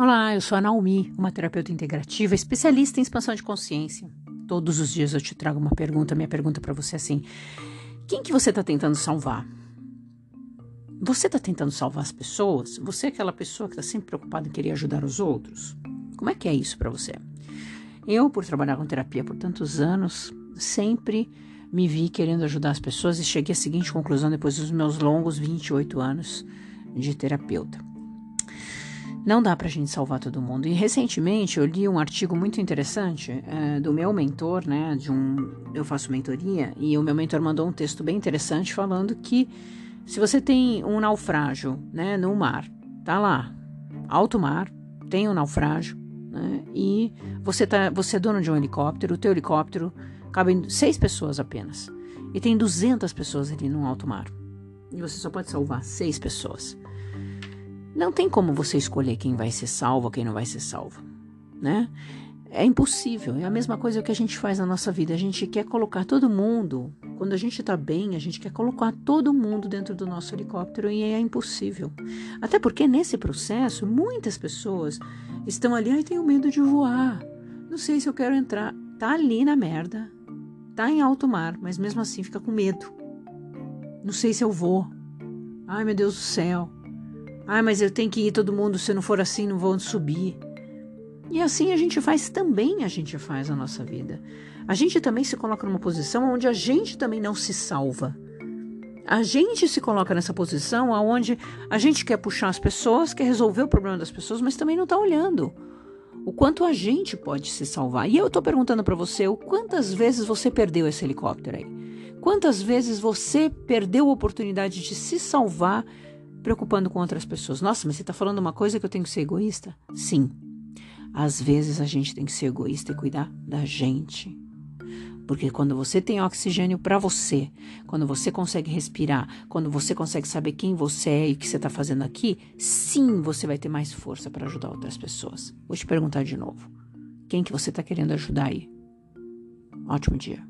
Olá, eu sou a Naomi, uma terapeuta integrativa, especialista em expansão de consciência. Todos os dias eu te trago uma pergunta. Minha pergunta para você é assim: quem que você está tentando salvar? Você está tentando salvar as pessoas? Você é aquela pessoa que está sempre preocupada em querer ajudar os outros? Como é que é isso para você? Eu, por trabalhar com terapia por tantos anos, sempre me vi querendo ajudar as pessoas e cheguei à seguinte conclusão depois dos meus longos 28 anos de terapeuta. Não dá pra gente salvar todo mundo. E recentemente eu li um artigo muito interessante é, do meu mentor, né? De um, eu faço mentoria e o meu mentor mandou um texto bem interessante falando que se você tem um naufrágio, né, no mar, tá lá, alto mar, tem um naufrágio, né? E você tá, você é dono de um helicóptero, o teu helicóptero cabe seis pessoas apenas e tem 200 pessoas ali no alto mar e você só pode salvar seis pessoas. Não tem como você escolher quem vai ser salvo, quem não vai ser salvo, né? É impossível. É a mesma coisa que a gente faz na nossa vida. A gente quer colocar todo mundo. Quando a gente tá bem, a gente quer colocar todo mundo dentro do nosso helicóptero e é impossível. Até porque nesse processo, muitas pessoas estão ali, ai, tenho medo de voar. Não sei se eu quero entrar. Tá ali na merda. Tá em alto mar, mas mesmo assim fica com medo. Não sei se eu vou. Ai, meu Deus do céu. Ah, mas eu tenho que ir todo mundo, se não for assim, não vou subir. E assim a gente faz também, a gente faz a nossa vida. A gente também se coloca numa posição onde a gente também não se salva. A gente se coloca nessa posição onde a gente quer puxar as pessoas, quer resolver o problema das pessoas, mas também não está olhando o quanto a gente pode se salvar. E eu estou perguntando para você, quantas vezes você perdeu esse helicóptero aí? Quantas vezes você perdeu a oportunidade de se salvar preocupando com outras pessoas. Nossa, mas você está falando uma coisa que eu tenho que ser egoísta? Sim. Às vezes a gente tem que ser egoísta e cuidar da gente. Porque quando você tem oxigênio para você, quando você consegue respirar, quando você consegue saber quem você é e o que você está fazendo aqui, sim, você vai ter mais força para ajudar outras pessoas. Vou te perguntar de novo: quem que você está querendo ajudar aí? Ótimo dia.